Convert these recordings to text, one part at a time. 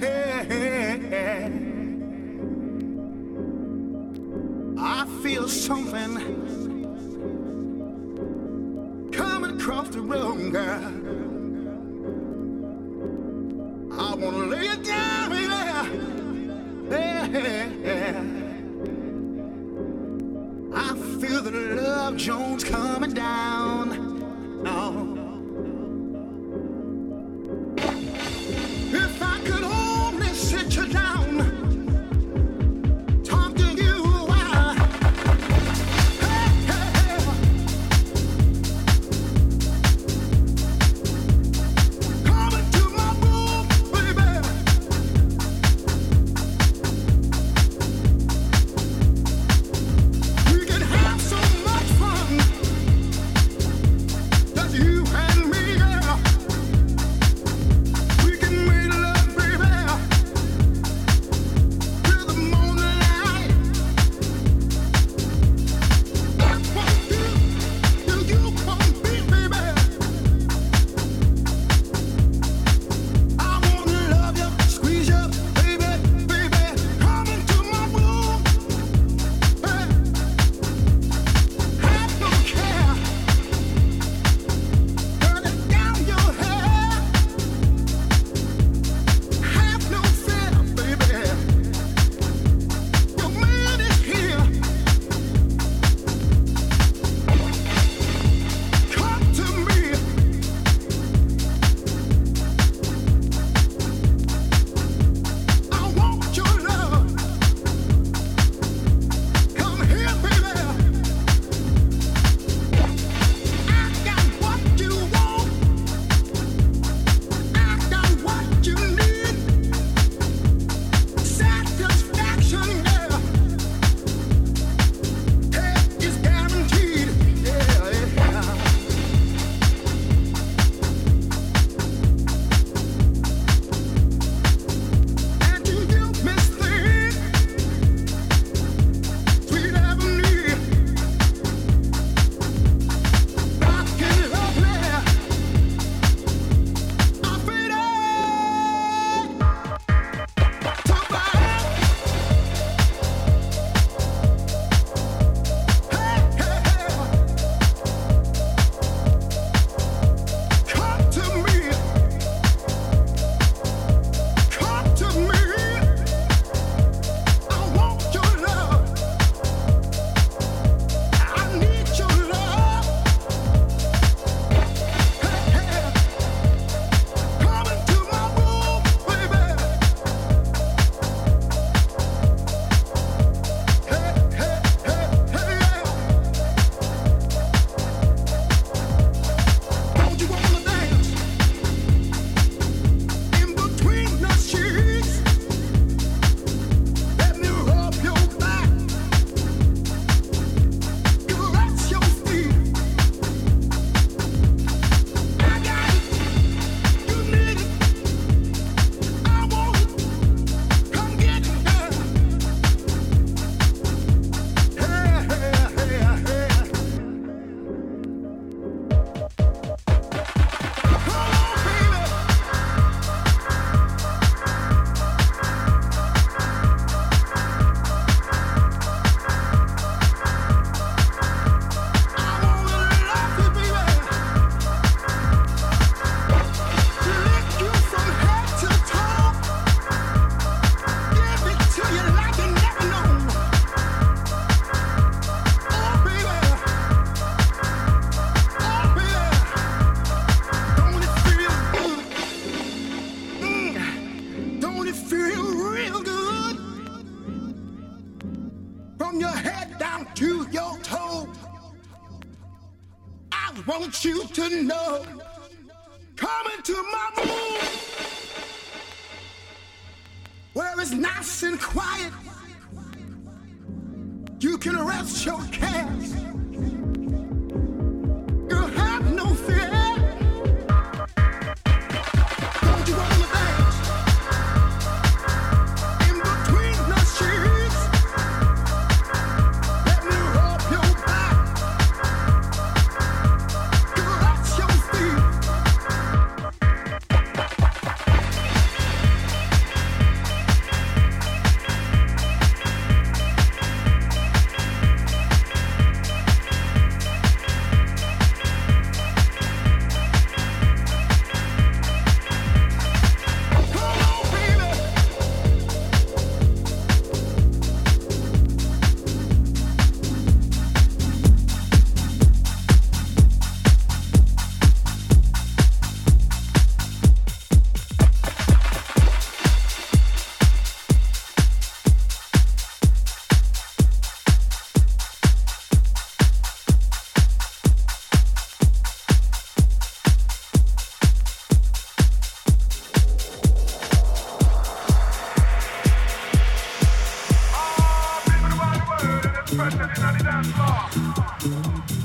I feel something coming across the room, girl. I wanna lay it down, yeah, yeah. yeah. I feel the love Jones coming. Spendere in dance floor.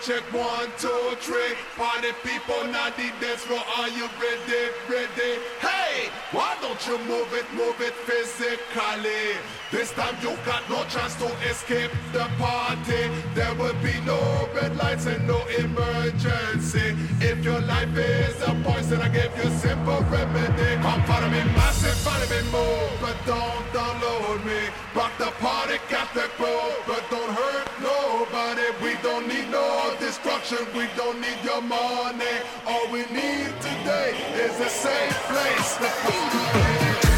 Check one, two, three. Party people, now the dance floor. Are you ready? Ready? Hey, why don't you move it, move it physically? This time you got no chance to escape the party. There will be no red lights and no emergency. If your life is a poison, I give you simple remedy. Come follow me, massive, follow me, move, but don't money. All we need today is a safe place to party.